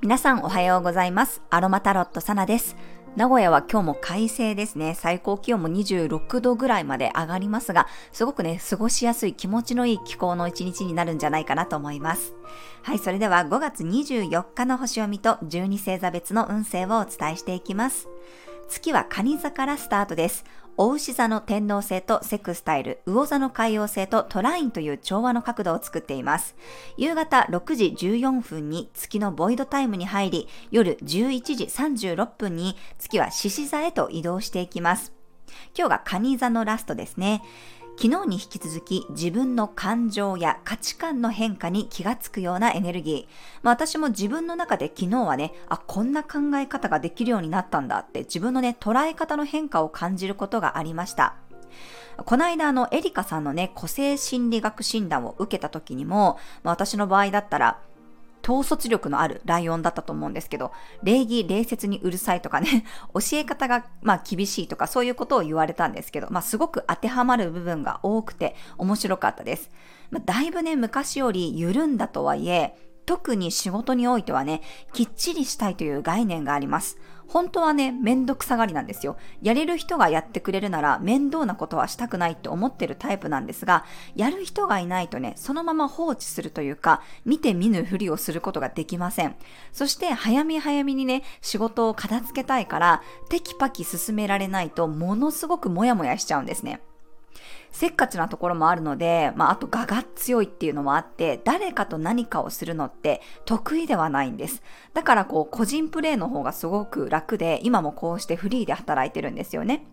皆さんおはようございます。アロマタロットサナです。名古屋は今日も快晴ですね。最高気温も26度ぐらいまで上がりますが、すごくね、過ごしやすい気持ちのいい気候の一日になるんじゃないかなと思います。はい、それでは5月24日の星読みと12星座別の運勢をお伝えしていきます。月は蟹座からスタートです。お牛座の天皇星とセクスタイル、魚座の海洋星とトラインという調和の角度を作っています。夕方6時14分に月のボイドタイムに入り、夜11時36分に月は獅子座へと移動していきます。今日がカニ座のラストですね。昨日に引き続き自分の感情や価値観の変化に気がつくようなエネルギー。まあ、私も自分の中で昨日はね、あ、こんな考え方ができるようになったんだって自分のね、捉え方の変化を感じることがありました。この間あの、エリカさんのね、個性心理学診断を受けた時にも、まあ、私の場合だったら、統率力のあるライオンだったと思うんですけど、礼儀、礼節にうるさいとかね、教え方が、まあ、厳しいとかそういうことを言われたんですけど、まあ、すごく当てはまる部分が多くて面白かったです。まあ、だいぶね、昔より緩んだとはいえ、特に仕事においてはね、きっちりしたいという概念があります。本当はね、めんどくさがりなんですよ。やれる人がやってくれるなら面倒なことはしたくないって思ってるタイプなんですが、やる人がいないとね、そのまま放置するというか、見て見ぬふりをすることができません。そして早め早めにね、仕事を片付けたいから、テキパキ進められないとものすごくモヤモヤしちゃうんですね。せっかちなところもあるので、まあ、あと我が強いっていうのもあって、誰かと何かをするのって得意ではないんです。だからこう、個人プレーの方がすごく楽で、今もこうしてフリーで働いてるんですよね。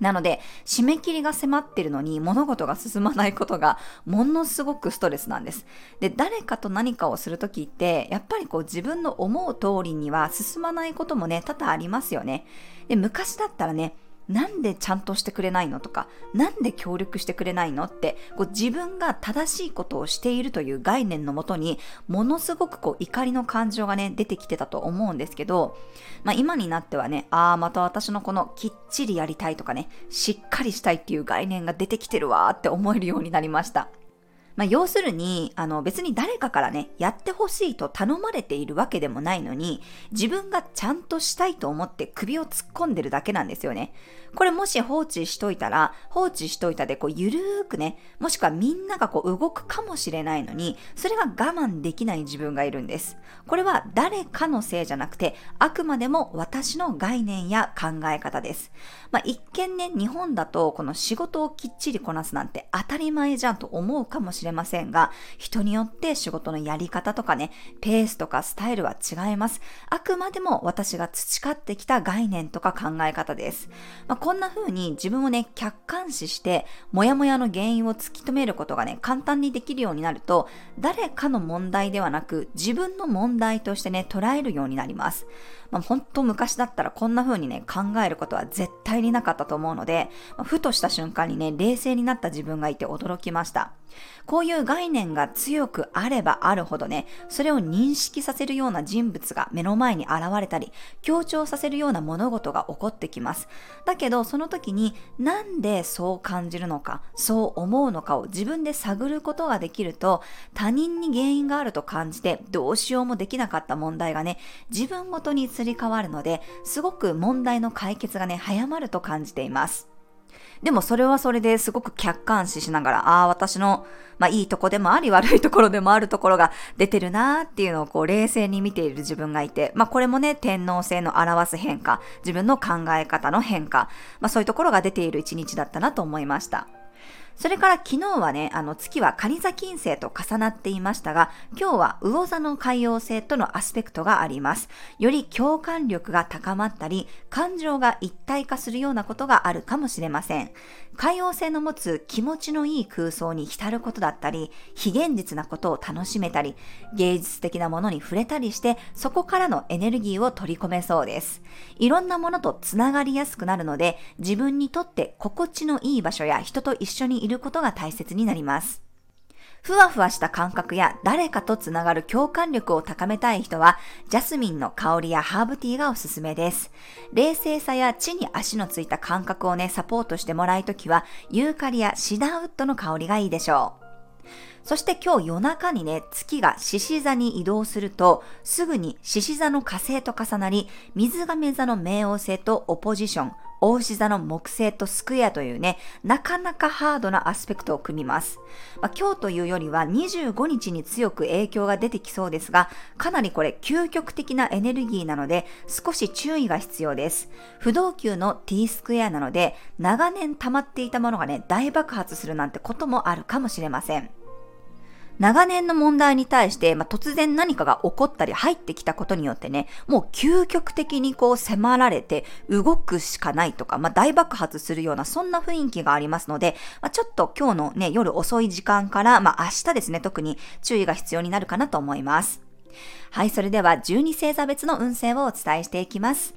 なので、締め切りが迫ってるのに物事が進まないことがものすごくストレスなんです。で、誰かと何かをするときって、やっぱりこう自分の思う通りには進まないこともね、多々ありますよね。で、昔だったらね、なんでちゃんとしてくれないのとか、なんで協力してくれないのって、こう自分が正しいことをしているという概念のもとに、ものすごくこう怒りの感情がね、出てきてたと思うんですけど、まあ今になってはね、ああ、また私のこのきっちりやりたいとかね、しっかりしたいっていう概念が出てきてるわーって思えるようになりました。まあ、要するに、あの別に誰かからね、やってほしいと頼まれているわけでもないのに、自分がちゃんとしたいと思って首を突っ込んでるだけなんですよね。これもし放置しといたら、放置しといたでこうゆるーくね、もしくはみんながこう動くかもしれないのに、それが我慢できない自分がいるんです。これは誰かのせいじゃなくて、あくまでも私の概念や考え方です。まあ、一見ね、日本だとこの仕事をきっちりこなすなんて当たり前じゃんと思うかもしれないませんが、人によって仕事のやり方とかね、ペースとかスタイルは違います。あくまでも私が培ってきた概念とか考え方です。まあ、こんな風に自分をね、客観視して、もやもやの原因を突き止めることがね、簡単にできるようになると、誰かの問題ではなく、自分の問題としてね、捉えるようになります。まあ、本当昔だったらこんな風にね、考えることは絶対になかったと思うので、まあ、ふとした瞬間にね、冷静になった自分がいて驚きました。ここういう概念が強くあればあるほどね、それを認識させるような人物が目の前に現れたり、強調させるような物事が起こってきます。だけど、その時になんでそう感じるのか、そう思うのかを自分で探ることができると、他人に原因があると感じてどうしようもできなかった問題がね、自分ごとにすり替わるので、すごく問題の解決がね、早まると感じています。でもそれはそれですごく客観視しながら、ああ、私の、まあいいとこでもあり悪いところでもあるところが出てるなーっていうのをこう冷静に見ている自分がいて、まあこれもね、天皇制の表す変化、自分の考え方の変化、まあそういうところが出ている一日だったなと思いました。それから昨日はね、あの月は蟹座金星と重なっていましたが、今日は魚座の海洋星とのアスペクトがあります。より共感力が高まったり、感情が一体化するようなことがあるかもしれません。海洋星の持つ気持ちのいい空想に浸ることだったり、非現実なことを楽しめたり、芸術的なものに触れたりして、そこからのエネルギーを取り込めそうです。いろんなものとつながりやすくなるので、自分にとって心地のいい場所や人と一緒にいることが大切になります。ふわふわした感覚や誰かとつながる共感力を高めたい人は、ジャスミンの香りやハーブティーがおすすめです。冷静さや地に足のついた感覚をね、サポートしてもらいときは、ユーカリやシダーウッドの香りがいいでしょう。そして今日夜中にね、月が獅子座に移動すると、すぐに獅子座の火星と重なり、水亀座の冥王星とオポジション、大牛座の木星とスクエアというね、なかなかハードなアスペクトを組みます。まあ、今日というよりは25日に強く影響が出てきそうですが、かなりこれ究極的なエネルギーなので、少し注意が必要です。不動級の T スクエアなので、長年溜まっていたものがね、大爆発するなんてこともあるかもしれません。長年の問題に対して、まあ、突然何かが起こったり入ってきたことによってね、もう究極的にこう迫られて動くしかないとか、まあ、大爆発するようなそんな雰囲気がありますので、まあ、ちょっと今日のね、夜遅い時間から、まあ、明日ですね、特に注意が必要になるかなと思います。はい、それでは12星座別の運勢をお伝えしていきます。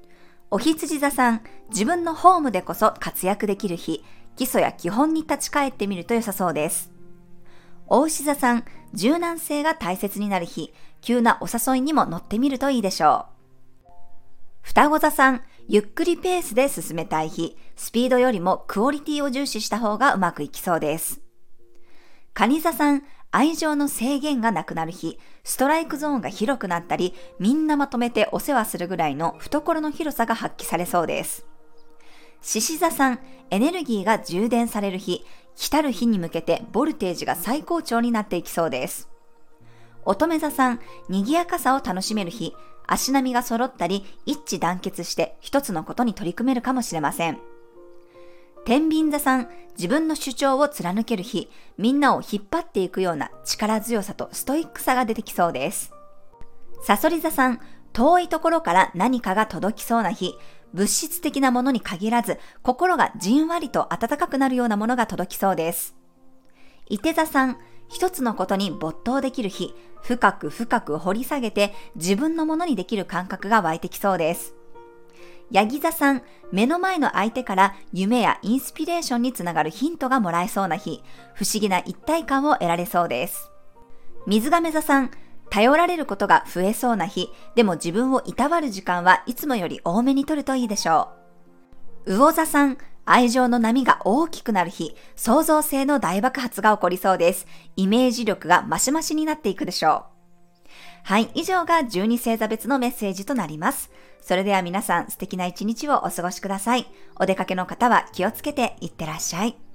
お羊座さん、自分のホームでこそ活躍できる日、基礎や基本に立ち返ってみると良さそうです。大牛座さん、柔軟性が大切になる日、急なお誘いにも乗ってみるといいでしょう。双子座さん、ゆっくりペースで進めたい日、スピードよりもクオリティを重視した方がうまくいきそうです。蟹座さん、愛情の制限がなくなる日、ストライクゾーンが広くなったり、みんなまとめてお世話するぐらいの懐の広さが発揮されそうです。獅子座さん、エネルギーが充電される日、来たる日に向けてボルテージが最高潮になっていきそうです。乙女座さん、賑やかさを楽しめる日、足並みが揃ったり、一致団結して一つのことに取り組めるかもしれません。天秤座さん、自分の主張を貫ける日、みんなを引っ張っていくような力強さとストイックさが出てきそうです。サソリ座さん、遠いところから何かが届きそうな日、物質的なものに限らず、心がじんわりと温かくなるようなものが届きそうです。伊手座さん、一つのことに没頭できる日、深く深く掘り下げて自分のものにできる感覚が湧いてきそうです。ヤギ座さん、目の前の相手から夢やインスピレーションにつながるヒントがもらえそうな日、不思議な一体感を得られそうです。水亀座さん、頼られることが増えそうな日、でも自分をいたわる時間はいつもより多めに取るといいでしょう。魚座さん、愛情の波が大きくなる日、創造性の大爆発が起こりそうです。イメージ力がマシマシになっていくでしょう。はい、以上が12星座別のメッセージとなります。それでは皆さん素敵な一日をお過ごしください。お出かけの方は気をつけていってらっしゃい。